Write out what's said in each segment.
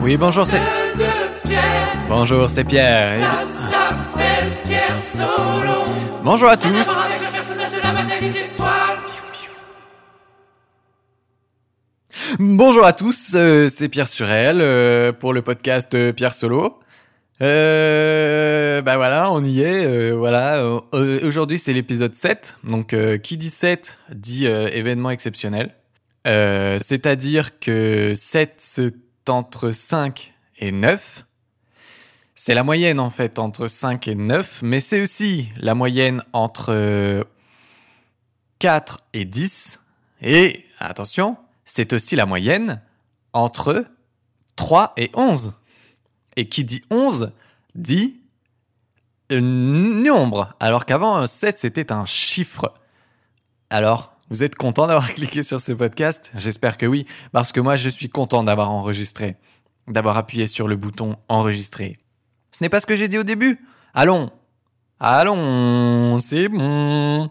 Oui, bonjour, c'est. Bonjour, c'est Pierre. Ça s'appelle Pierre Solo. Bonjour à tous. Bonjour à tous, euh, c'est Pierre Surel euh, pour le podcast euh, Pierre Solo. Bah voilà, on y est. voilà, aujourd'hui c'est l'épisode 7. Donc qui dit 7 dit événement exceptionnel. Euh, C'est-à-dire que 7 c'est entre 5 et 9. C'est la moyenne en fait entre 5 et 9, mais c'est aussi la moyenne entre euh, 4 et 10. Et attention, c'est aussi la moyenne entre 3 et 11. Et qui dit 11 dit un nombre, alors qu'avant 7 c'était un chiffre. Alors, vous êtes content d'avoir cliqué sur ce podcast? J'espère que oui, parce que moi je suis content d'avoir enregistré, d'avoir appuyé sur le bouton enregistrer. Ce n'est pas ce que j'ai dit au début. Allons, allons, c'est bon.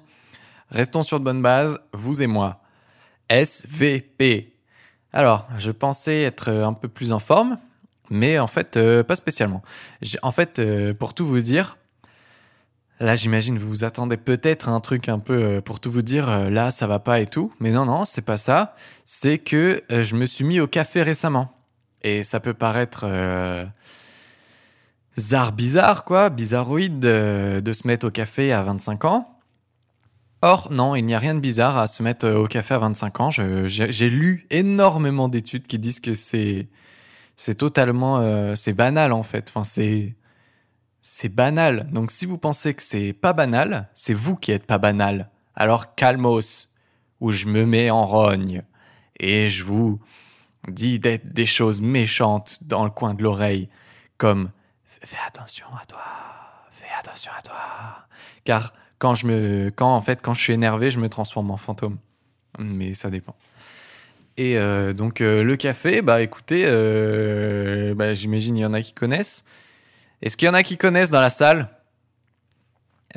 Restons sur de bonnes bases, vous et moi. SVP. Alors, je pensais être euh, un peu plus en forme, mais en fait, euh, pas spécialement. En fait, euh, pour tout vous dire, là, j'imagine vous vous attendez peut-être à un truc un peu euh, pour tout vous dire, euh, là, ça va pas et tout. Mais non, non, c'est pas ça. C'est que euh, je me suis mis au café récemment. Et ça peut paraître zar bizarre, quoi, bizarroïde de se mettre au café à 25 ans. Or, non, il n'y a rien de bizarre à se mettre au café à 25 ans. J'ai lu énormément d'études qui disent que c'est totalement c'est banal en fait. Enfin, c'est c'est banal. Donc, si vous pensez que c'est pas banal, c'est vous qui êtes pas banal. Alors, calmos, où je me mets en rogne et je vous dis des, choses méchantes dans le coin de l'oreille, comme fais attention à toi, fais attention à toi, car quand je me, quand en fait, quand je suis énervé, je me transforme en fantôme. Mais ça dépend. Et euh, donc euh, le café, bah écoutez, euh, bah, j'imagine il y en a qui connaissent. Est-ce qu'il y en a qui connaissent dans la salle?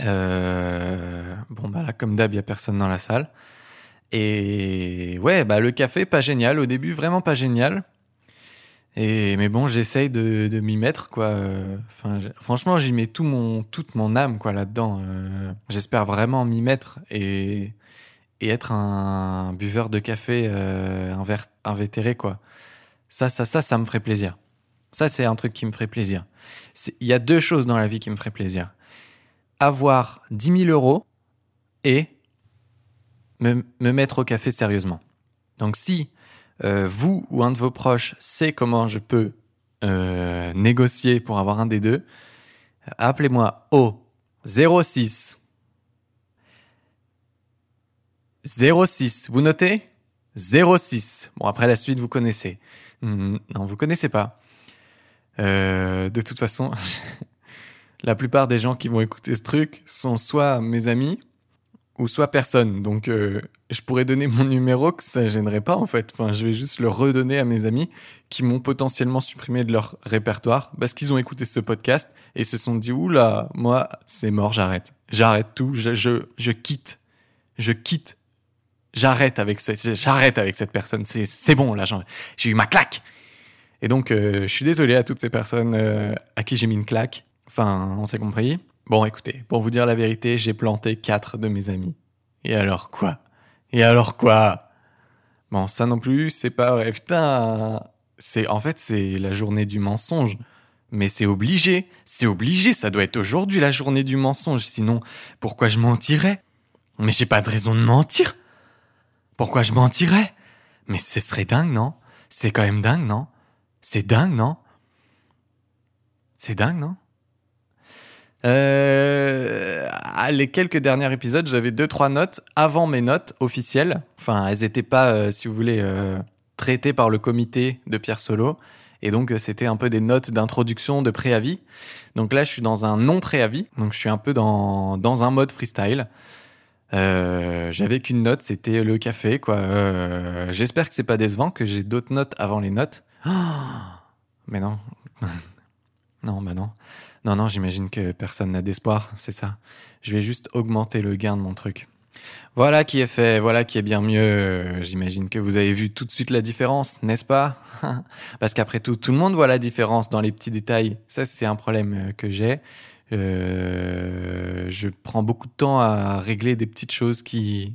Euh, Bon bah là comme d'hab, il y a personne dans la salle. Et ouais, bah le café pas génial au début, vraiment pas génial. Et mais bon, j'essaye de, m'y mettre quoi. Enfin, franchement, j'y mets tout mon toute mon âme quoi là-dedans. Euh, J'espère vraiment m'y mettre et et être un buveur de café euh, invétéré quoi. Ça ça ça ça me ferait plaisir. Ça c'est un truc qui me ferait plaisir. Il y a deux choses dans la vie qui me feraient plaisir. Avoir 10 000 euros et me, me mettre au café sérieusement. Donc si euh, vous ou un de vos proches sait comment je peux euh, négocier pour avoir un des deux, appelez-moi au 06 06. Vous notez? 06. Bon, après la suite, vous connaissez. Non, vous connaissez pas. Euh, de toute façon, la plupart des gens qui vont écouter ce truc sont soit mes amis ou soit personne. Donc, euh, je pourrais donner mon numéro que ça gênerait pas en fait. Enfin, je vais juste le redonner à mes amis qui m'ont potentiellement supprimé de leur répertoire parce qu'ils ont écouté ce podcast et se sont dit oula, moi c'est mort, j'arrête, j'arrête tout, je, je, je quitte, je quitte, j'arrête avec ce, j'arrête avec cette personne. C'est c'est bon là, j'ai eu ma claque. Et donc, euh, je suis désolé à toutes ces personnes euh, à qui j'ai mis une claque. Enfin, on s'est compris. Bon, écoutez, pour vous dire la vérité, j'ai planté quatre de mes amis. Et alors quoi? Et alors quoi? Bon, ça non plus, c'est pas vrai. Putain, c'est en fait c'est la journée du mensonge. Mais c'est obligé, c'est obligé, ça doit être aujourd'hui la journée du mensonge. Sinon, pourquoi je mentirais? Mais j'ai pas de raison de mentir. Pourquoi je mentirais? Mais ce serait dingue, non? C'est quand même dingue, non? C'est dingue, non? C'est dingue, non? Euh, ah, les quelques derniers épisodes, j'avais deux trois notes avant mes notes officielles. Enfin, elles n'étaient pas, euh, si vous voulez, euh, traitées par le comité de Pierre Solo. Et donc, c'était un peu des notes d'introduction, de préavis. Donc là, je suis dans un non-préavis. Donc, je suis un peu dans, dans un mode freestyle. J'avais qu'une note, c'était le café, quoi. J'espère que c'est pas décevant, que j'ai d'autres notes avant les notes. Mais non. non, bah non. Non, non, j'imagine que personne n'a d'espoir, c'est ça. Je vais juste augmenter le gain de mon truc. Voilà qui est fait, voilà qui est bien mieux. J'imagine que vous avez vu tout de suite la différence, n'est-ce pas? Parce qu'après tout, tout le monde voit la différence dans les petits détails. Ça, c'est un problème euh, que j'ai. Euh, je prends beaucoup de temps à régler des petites choses qui,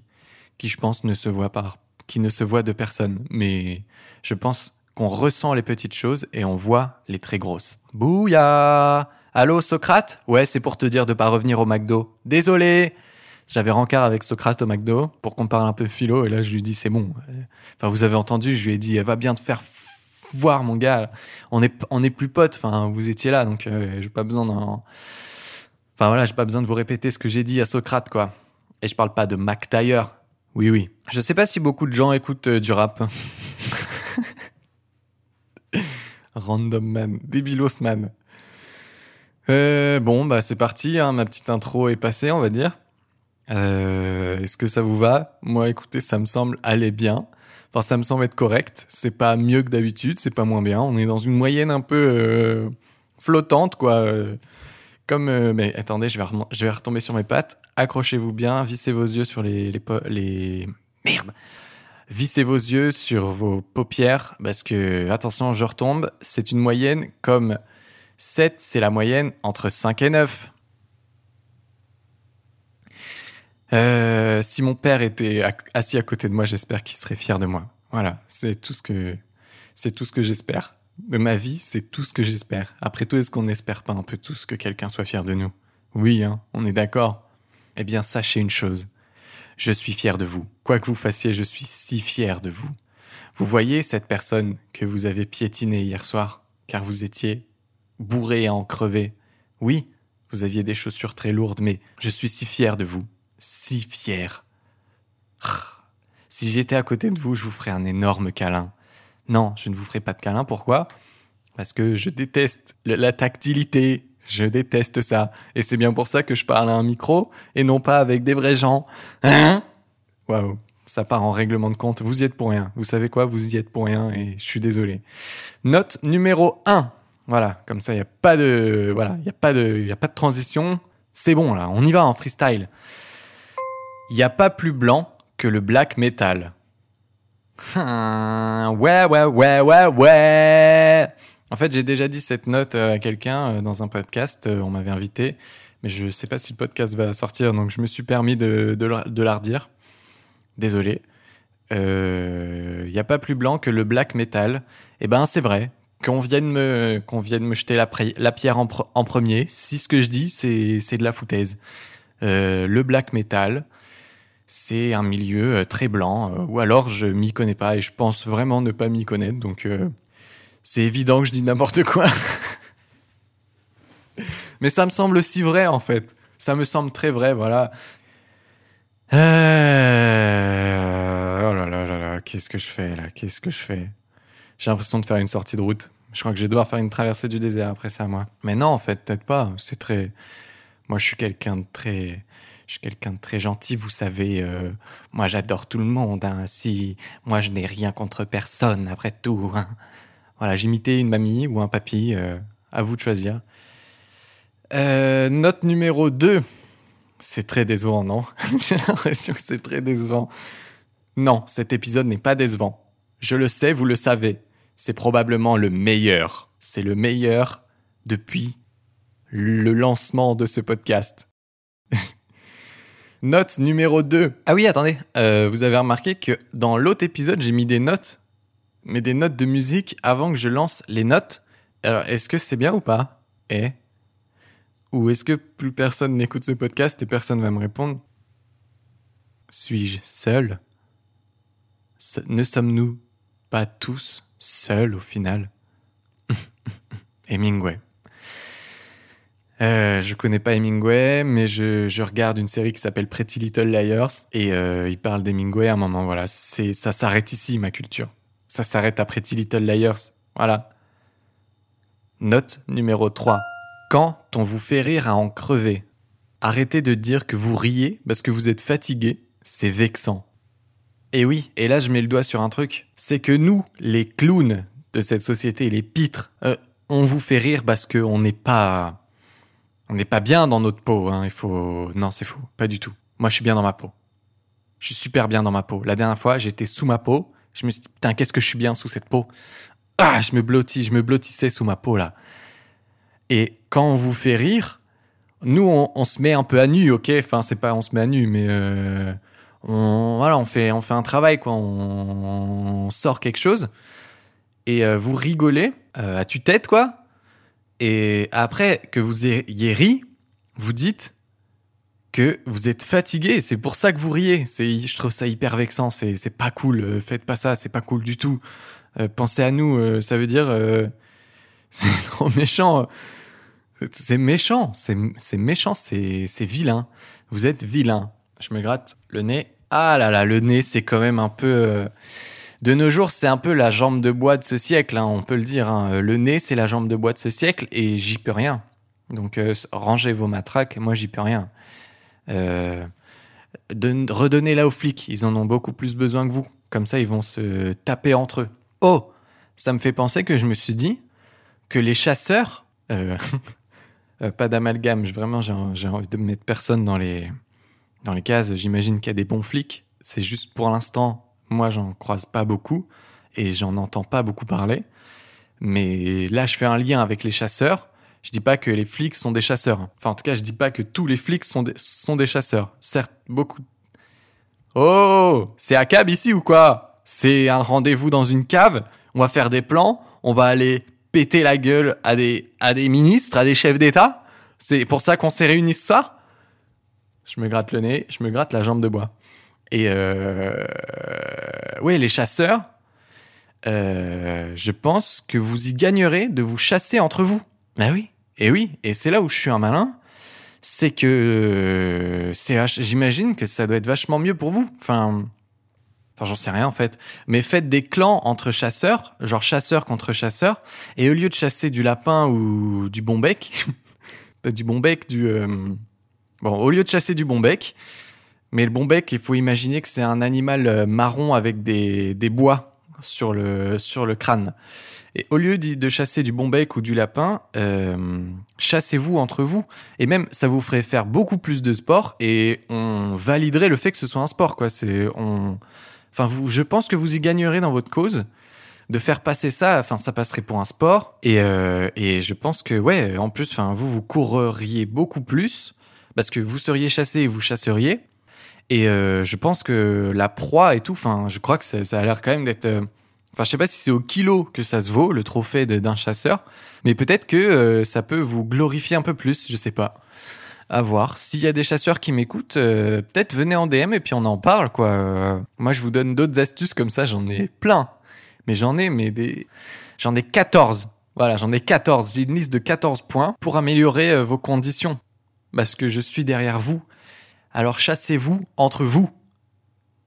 qui je pense, ne se voient pas, qui ne se voient de personne. Mais je pense qu'on ressent les petites choses et on voit les très grosses. Bouya Allô, Socrate? Ouais, c'est pour te dire de pas revenir au McDo. Désolé j'avais rencard avec Socrate au McDo pour qu'on parle un peu philo et là je lui dis c'est bon. Enfin vous avez entendu, je lui ai dit va bien te faire voir mon gars. On est on est plus potes. Enfin vous étiez là donc euh, j'ai pas besoin. Enfin voilà j'ai pas besoin de vous répéter ce que j'ai dit à Socrate quoi. Et je parle pas de Mac Taylor. Oui oui. Je sais pas si beaucoup de gens écoutent euh, du rap. Random man, débilos man. Euh, bon bah c'est parti, hein, ma petite intro est passée on va dire. Euh, Est-ce que ça vous va? Moi, écoutez, ça me semble aller bien. Enfin, ça me semble être correct. C'est pas mieux que d'habitude, c'est pas moins bien. On est dans une moyenne un peu euh, flottante, quoi. Comme, mais attendez, je vais, je vais retomber sur mes pattes. Accrochez-vous bien, vissez vos yeux sur les, les, les... merde. Vissez vos yeux sur vos paupières parce que attention, je retombe. C'est une moyenne comme 7, c'est la moyenne entre 5 et 9. Euh, si mon père était assis à côté de moi, j'espère qu'il serait fier de moi. Voilà, c'est tout ce que c'est tout ce que j'espère de ma vie. C'est tout ce que j'espère. Après tout, est-ce qu'on n'espère pas un peu tous que quelqu'un soit fier de nous? Oui, hein, on est d'accord. Eh bien, sachez une chose. Je suis fier de vous. Quoi que vous fassiez, je suis si fier de vous. Vous voyez cette personne que vous avez piétinée hier soir, car vous étiez bourré à en crever. Oui, vous aviez des chaussures très lourdes, mais je suis si fier de vous si fier. Si j'étais à côté de vous, je vous ferais un énorme câlin. Non, je ne vous ferai pas de câlin. Pourquoi? Parce que je déteste la tactilité. Je déteste ça. Et c'est bien pour ça que je parle à un micro et non pas avec des vrais gens. Hein? Waouh. Ça part en règlement de compte. Vous y êtes pour rien. Vous savez quoi? Vous y êtes pour rien et je suis désolé. Note numéro 1. Voilà, comme ça, il n'y a pas de, voilà, il y a pas de, il a pas de transition. C'est bon, là. On y va en freestyle. Il n'y a pas plus blanc que le black metal. ouais, ouais, ouais, ouais, ouais. En fait, j'ai déjà dit cette note à quelqu'un euh, dans un podcast. Euh, on m'avait invité, mais je ne sais pas si le podcast va sortir, donc je me suis permis de, de, la redire. Désolé. Il euh, n'y a pas plus blanc que le black metal. Eh ben, c'est vrai. Qu'on vienne me, qu'on vienne me jeter la, pierre en, premier. Si ce que je dis, c'est, de la foutaise. le black metal, c'est un milieu euh, très blanc, euh, ou alors je m'y connais pas et je pense vraiment ne pas m'y connaître, donc euh, c'est évident que je dis n'importe quoi. Mais ça me semble si vrai en fait. Ça me semble très vrai, voilà. Oh là là là là, qu'est-ce que je fais là? Qu'est-ce que je fais? J'ai l'impression de faire une sortie de route. Je crois que je vais devoir faire une traversée du désert après ça, moi. Mais non, en fait, peut-être pas. C'est très. Moi, je suis quelqu'un de très je suis quelqu'un de très gentil, vous savez. Euh, moi, j'adore tout le monde. Hein, si moi, je n'ai rien contre personne, après tout. Hein. Voilà, j'imitais une mamie ou un papy. Euh, à vous de choisir. Euh, note numéro 2. C'est très décevant, non? J'ai l'impression que c'est très décevant. Non, cet épisode n'est pas décevant. Je le sais, vous le savez. C'est probablement le meilleur. C'est le meilleur depuis le lancement de ce podcast. Note numéro 2. Ah oui, attendez. Euh, vous avez remarqué que dans l'autre épisode, j'ai mis des notes, mais des notes de musique avant que je lance les notes. Alors, est-ce que c'est bien ou pas? Eh Ou est-ce que plus personne n'écoute ce podcast et personne va me répondre? Suis-je seul? Ne sommes-nous pas tous seuls au final? Hemingway. Euh, je connais pas Hemingway, mais je, regarde une série qui s'appelle Pretty Little Liars et euh, il parle d'Hemingway à un moment. Voilà, c'est ça s'arrête ici ma culture. Ça s'arrête à Pretty Little Liars. Voilà. Note numéro 3. Quand on vous fait rire à en crever, arrêtez de dire que vous riez parce que vous êtes fatigué. C'est vexant. Et oui, et là je mets le doigt sur un truc, c'est que nous, les clowns de cette société, les pitres, euh, on vous fait rire parce qu'on n'est pas on n'est pas bien dans notre peau, hein, il faut... Non, c'est faux, pas du tout. Moi, je suis bien dans ma peau. Je suis super bien dans ma peau. La dernière fois, j'étais sous ma peau. Je me suis dit, putain, qu'est-ce que je suis bien sous cette peau. Ah, je me blottis, je me blottissais sous ma peau là. Et quand on vous fait rire, nous, on, se met un peu à nu, ok? Enfin, c'est pas on se met à nu, mais euh, on, voilà, on fait, on fait un travail, quoi. On, on sort quelque chose. Et euh, vous rigolez euh, à tue-tête, quoi. Et après que vous ayez ri, vous dites que vous êtes fatigué. C'est pour ça que vous riez. C'est, je trouve ça hyper vexant. C'est, c'est pas cool. Euh, Faites pas ça. C'est pas cool du tout. Euh, pensez à nous. euh, ça veut dire, c'est trop méchant. C'est méchant. C'est, c'est méchant. C'est, c'est vilain. Vous êtes vilain. Je me gratte le nez. Ah là là, le nez, c'est quand même un peu. de nos jours, c'est un peu la jambe de bois de ce siècle, hein, on peut le dire. hein. Le nez, c'est la jambe de bois de ce siècle et j'y peux rien. Donc, rangez vos matraques, moi, j'y peux rien. Euh, de- redonnez-la aux flics, ils en ont beaucoup plus besoin que vous. Comme ça, ils vont se taper entre eux. Oh, ça me fait penser que je me suis dit que les chasseurs. euh, euh, pas d'amalgame, vraiment, j'ai envie de mettre personne dans les, dans les cases. J'imagine qu'il y a des bons flics. C'est juste pour l'instant, moi, j'en croise pas beaucoup et j'en entends pas beaucoup parler. Mais là, je fais un lien avec les chasseurs. Je dis pas que les flics sont des chasseurs. hein. Enfin, en tout cas, je dis pas que tous les flics sont des, sont des chasseurs. Certes, beaucoup. Oh, c'est à cab ici ou quoi? C'est un rendez-vous dans une cave? On va faire des plans? On va aller péter la gueule à des, à des ministres, à des chefs d'État? C'est pour ça qu'on s'est réunis ce soir? Je me gratte le nez, je me gratte la jambe de bois. Et euh, oui, les chasseurs, euh, je pense que vous y gagnerez de vous chasser entre vous. Bah oui, et oui, et c'est là où je suis un malin, c'est que j'imagine que ça doit être vachement mieux pour vous. Enfin, enfin, j'en sais rien en fait. Mais faites des clans entre chasseurs, genre chasseurs contre chasseurs, et au lieu de chasser du lapin ou du bon bec, du bon bec, du euh, bon, au lieu de chasser du bon bec, mais le bon bec, il faut imaginer que c'est un animal euh, marron avec des, bois sur le crâne. Et au lieu de chasser du bon bec ou du lapin, euh, chassez-vous entre vous. Et même, ça vous ferait faire beaucoup plus de sport et on validerait le fait que ce soit un sport, enfin, je pense que vous y gagnerez dans votre cause de faire passer ça. Enfin, ça passerait pour un sport. Et, euh, je pense que, ouais, en plus, vous, vous courriez beaucoup plus parce que vous seriez chassé et vous chasseriez. Et euh, je pense que la proie et tout, enfin, je crois que ça a l'air quand même d'être. Enfin, je sais pas si c'est au kilo que ça se vaut, le trophée d'un chasseur, mais peut-être que euh, ça peut vous glorifier un peu plus, je sais pas. À voir. S'il y a des chasseurs qui m'écoutent, euh, peut-être venez en DM et puis on en parle, quoi. Moi, je vous donne d'autres astuces comme ça, j'en ai plein. Mais j'en ai, mais des. J'en ai 14. Voilà, j'en ai 14. J'ai une liste de 14 points pour améliorer euh, vos conditions. Parce que je suis derrière vous. Alors chassez-vous entre vous.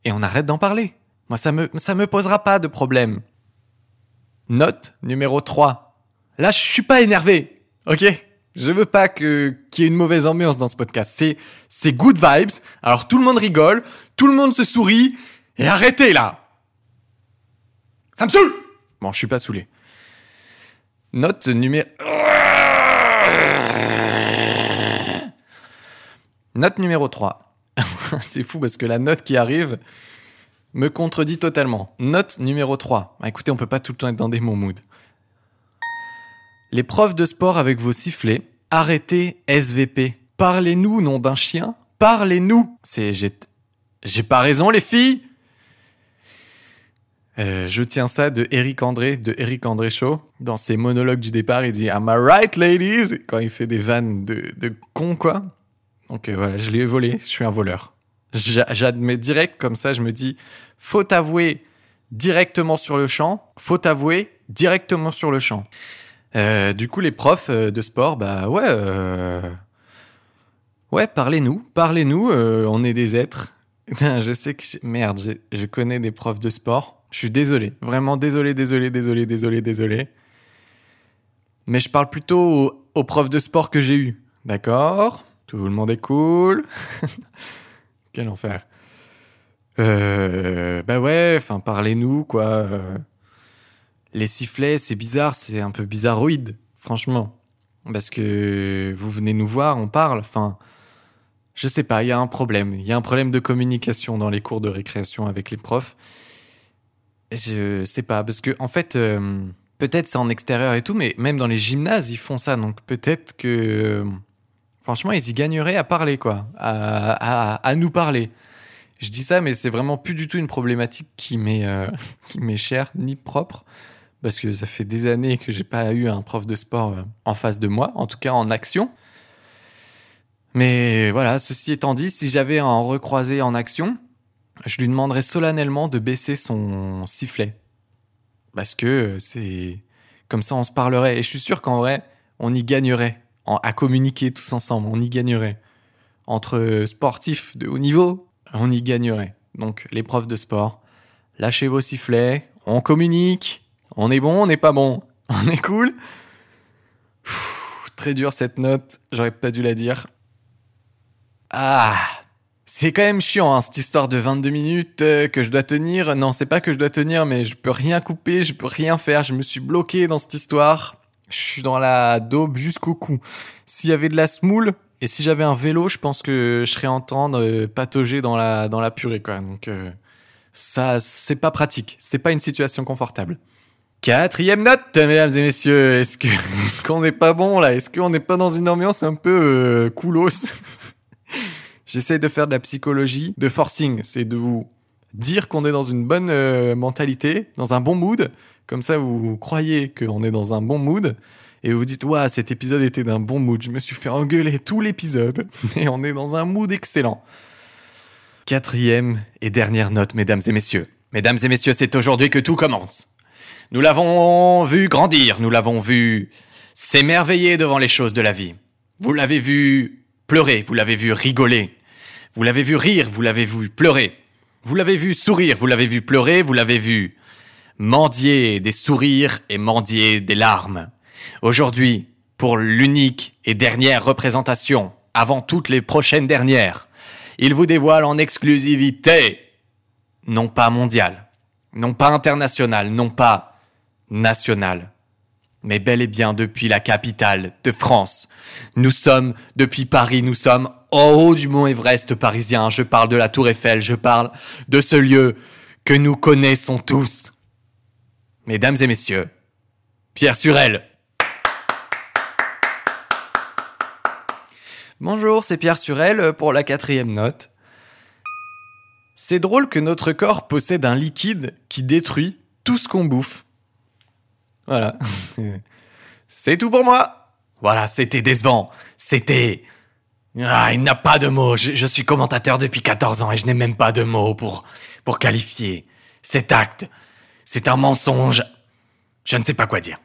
Et on arrête d'en parler. Moi, ça me, ça me posera pas de problème. Note numéro 3. Là, je suis pas énervé. Ok? Je veux pas que, qu'il y ait une mauvaise ambiance dans ce podcast. C'est, good vibes. Alors tout le monde rigole. Tout le monde se sourit. Et arrêtez là. Ça me saoule! Bon, je suis pas saoulé. Note numéro... Note numéro 3. c'est fou parce que la note qui arrive me contredit totalement. Note numéro 3. Ah, écoutez, on peut pas tout le temps être dans des bons moods. Les profs de sport avec vos sifflets, arrêtez SVP. Parlez-nous, nom d'un chien. Parlez-nous. C'est, j'ai, j'ai pas raison, les filles. Euh, je tiens ça de Eric André, de Eric André Show. Dans ses monologues du départ, il dit Am I right, ladies? Quand il fait des vannes de, de con, quoi. Donc euh, voilà, je l'ai volé, je suis un voleur. J'a- J'admets direct, comme ça, je me dis, faut avouer directement sur le champ, faut avouer directement sur le champ. Euh, du coup, les profs euh, de sport, bah ouais, euh, ouais, parlez-nous, parlez-nous, on est des êtres. je sais que, merde, je connais des profs de sport. Je suis désolé, vraiment désolé, désolé, désolé, désolé, désolé. Mais je parle plutôt aux, aux profs de sport que j'ai eu, d'accord? Tout le monde est cool. Quel enfer. Euh, bah ouais, enfin, parlez-nous, quoi. Euh, les sifflets, c'est bizarre, c'est un peu bizarroïde, franchement. Parce que vous venez nous voir, on parle, enfin. Je sais pas, il y a un problème. Il y a un problème de communication dans les cours de récréation avec les profs. Je sais pas, parce que en fait, euh, peut-être c'est en extérieur et tout, mais même dans les gymnases, ils font ça. Donc peut-être que, franchement, ils y gagneraient à parler, quoi, à, à, à nous parler. Je dis ça, mais c'est vraiment plus du tout une problématique qui m'est euh, qui m'est chère ni propre, parce que ça fait des années que j'ai pas eu un prof de sport euh, en face de moi, en tout cas en action. Mais voilà, ceci étant dit, si j'avais à en recroiser en action, je lui demanderais solennellement de baisser son sifflet. Parce que c'est comme ça on se parlerait. Et je suis sûr qu'en vrai, on y gagnerait. À communiquer tous ensemble, on y gagnerait. Entre sportifs de haut niveau, on y gagnerait. Donc les profs de sport, lâchez vos sifflets, on communique, on est bon, on n'est pas bon, on est cool. Très dur cette note, j'aurais pas dû la dire. Ah, c'est quand même chiant, hein, cette histoire de 22 minutes euh, que je dois tenir. Non, c'est pas que je dois tenir, mais je peux rien couper, je peux rien faire. Je me suis bloqué dans cette histoire. Je suis dans la daube jusqu'au cou. S'il y avait de la smoule et si j'avais un vélo, je pense que je serais entendre patauger dans la dans la purée, quoi. Donc euh, ça, c'est pas pratique. C'est pas une situation confortable. Quatrième note, mesdames et messieurs. Est-ce que est-ce qu'on n'est pas bon là? Est-ce qu'on n'est pas dans une ambiance un peu euh, coolos? J'essaie de faire de la psychologie, de forcing. C'est de vous dire qu'on est dans une bonne euh, mentalité, dans un bon mood. Comme ça, vous croyez qu'on est dans un bon mood. Et vous dites, waouh, cet épisode était d'un bon mood. Je me suis fait engueuler tout l'épisode. Mais on est dans un mood excellent. Quatrième et dernière note, mesdames et messieurs. Mesdames et messieurs, c'est aujourd'hui que tout commence. Nous l'avons vu grandir, nous l'avons vu s'émerveiller devant les choses de la vie. Vous l'avez vu pleurer, vous l'avez vu rigoler. Vous l'avez vu rire, vous l'avez vu pleurer. Vous l'avez vu sourire, vous l'avez vu pleurer, vous l'avez vu mendier des sourires et mendier des larmes. Aujourd'hui, pour l'unique et dernière représentation, avant toutes les prochaines dernières, il vous dévoile en exclusivité, non pas mondial, non pas international, non pas national, mais bel et bien depuis la capitale de France. Nous sommes depuis Paris, nous sommes au haut du mont Everest parisien. Je parle de la Tour Eiffel, je parle de ce lieu que nous connaissons tous. Mesdames et messieurs, Pierre Surel. Bonjour, c'est Pierre Surel pour la quatrième note. C'est drôle que notre corps possède un liquide qui détruit tout ce qu'on bouffe. Voilà. C'est tout pour moi. Voilà, c'était décevant. C'était... Ah, il n'a pas de mots. Je, suis commentateur depuis 14 ans et je n'ai même pas de mots pour, pour qualifier cet acte. C'est un mensonge. Je ne sais pas quoi dire.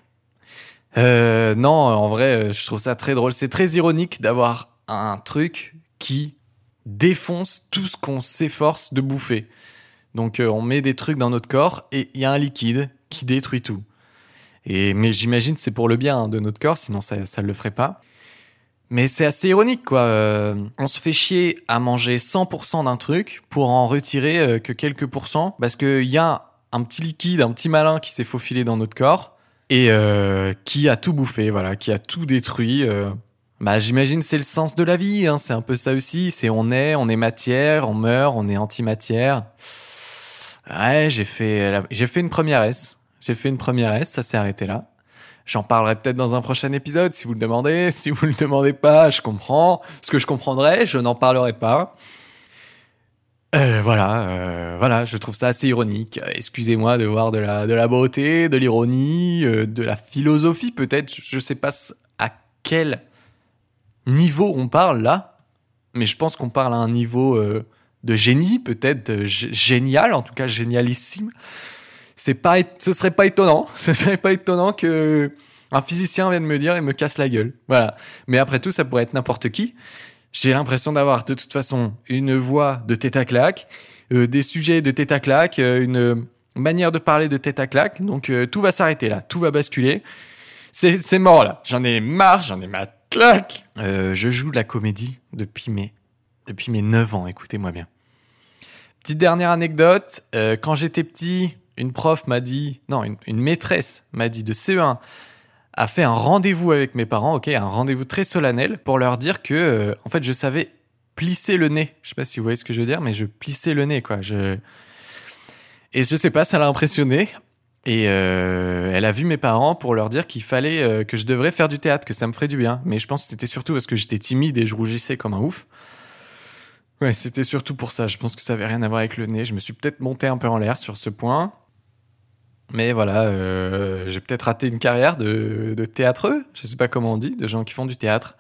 Euh, non, en vrai, euh, je trouve ça très drôle. C'est très ironique d'avoir un truc qui défonce tout ce qu'on s'efforce de bouffer. Donc euh, on met des trucs dans notre corps et il y a un liquide qui détruit tout. Et, mais j'imagine c'est pour le bien hein, de notre corps, sinon ça ne le ferait pas. Mais c'est assez ironique, quoi. Euh, on se fait chier à manger 100% d'un truc pour en retirer euh, que quelques pourcents, parce qu'il y a un petit liquide, un petit malin qui s'est faufilé dans notre corps et euh, qui a tout bouffé, voilà, qui a tout détruit. euh. Bah, j'imagine c'est le sens de la vie, hein, c'est un peu ça aussi. C'est on est, on est matière, on meurt, on est antimatière. Ouais, j'ai fait, j'ai fait une première S. J'ai fait une première S, ça s'est arrêté là. J'en parlerai peut-être dans un prochain épisode si vous le demandez. Si vous le demandez pas, je comprends. Ce que je comprendrai, je n'en parlerai pas. Euh, voilà, euh, voilà, je trouve ça assez ironique. Excusez-moi de voir de la, de la beauté, de l'ironie, euh, de la philosophie peut-être. Je, je sais pas à quel niveau on parle là, mais je pense qu'on parle à un niveau de génie, peut-être génial, en tout cas génialissime. C'est pas, ce serait pas étonnant, ce serait pas étonnant que un physicien vienne me dire et me casse la gueule. Voilà. Mais après tout, ça pourrait être n'importe qui. J'ai l'impression d'avoir de toute façon une voix de tête à claque, euh, des sujets de tête à claque, euh, une manière de parler de tête à claque. Donc euh, tout va s'arrêter là, tout va basculer. C'est mort là. J'en ai marre, j'en ai ma claque. Je joue de la comédie depuis mes depuis mes 9 ans. Écoutez-moi bien. Petite dernière anecdote. quand j'étais petit, une prof m'a dit, non, une, une maîtresse m'a dit de CE1 a fait un rendez-vous avec mes parents, ok, un rendez-vous très solennel pour leur dire que, euh, en fait, je savais plissais le nez. Je sais pas si vous voyez ce que je veux dire, mais je plissais le nez, quoi. Je... Et je sais pas, ça l'a impressionné. Et euh, elle a vu mes parents pour leur dire qu'il fallait euh, que je devrais faire du théâtre, que ça me ferait du bien. Mais je pense que c'était surtout parce que j'étais timide et je rougissais comme un ouf. Ouais, c'était surtout pour ça. Je pense que ça avait rien à voir avec le nez. Je me suis peut-être monté un peu en l'air sur ce point. Mais voilà, euh, j'ai peut-être raté une carrière de, de théâtreux. Je sais pas comment on dit, de gens qui font du théâtre.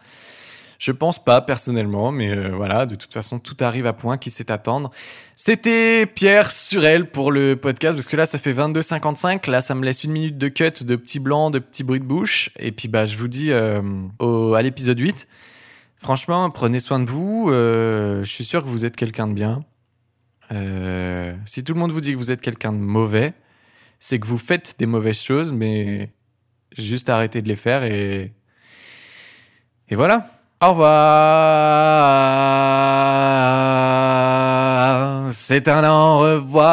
Je pense pas personnellement, mais euh, voilà, de toute façon, tout arrive à point qui sait attendre. C'était Pierre Surel pour le podcast, parce que là, ça fait 22h55. Là, ça me laisse une minute de cut, de petits blancs, de petits bruits de bouche. Et puis, bah, je vous dis euh, au, à l'épisode 8. Franchement, prenez soin de vous. Je suis sûr que vous êtes quelqu'un de bien. Si tout le monde vous dit que vous êtes quelqu'un de mauvais, c'est que vous faites des mauvaises choses, mais juste arrêtez de les faire et et voilà. Au revoir. C'est un au revoir.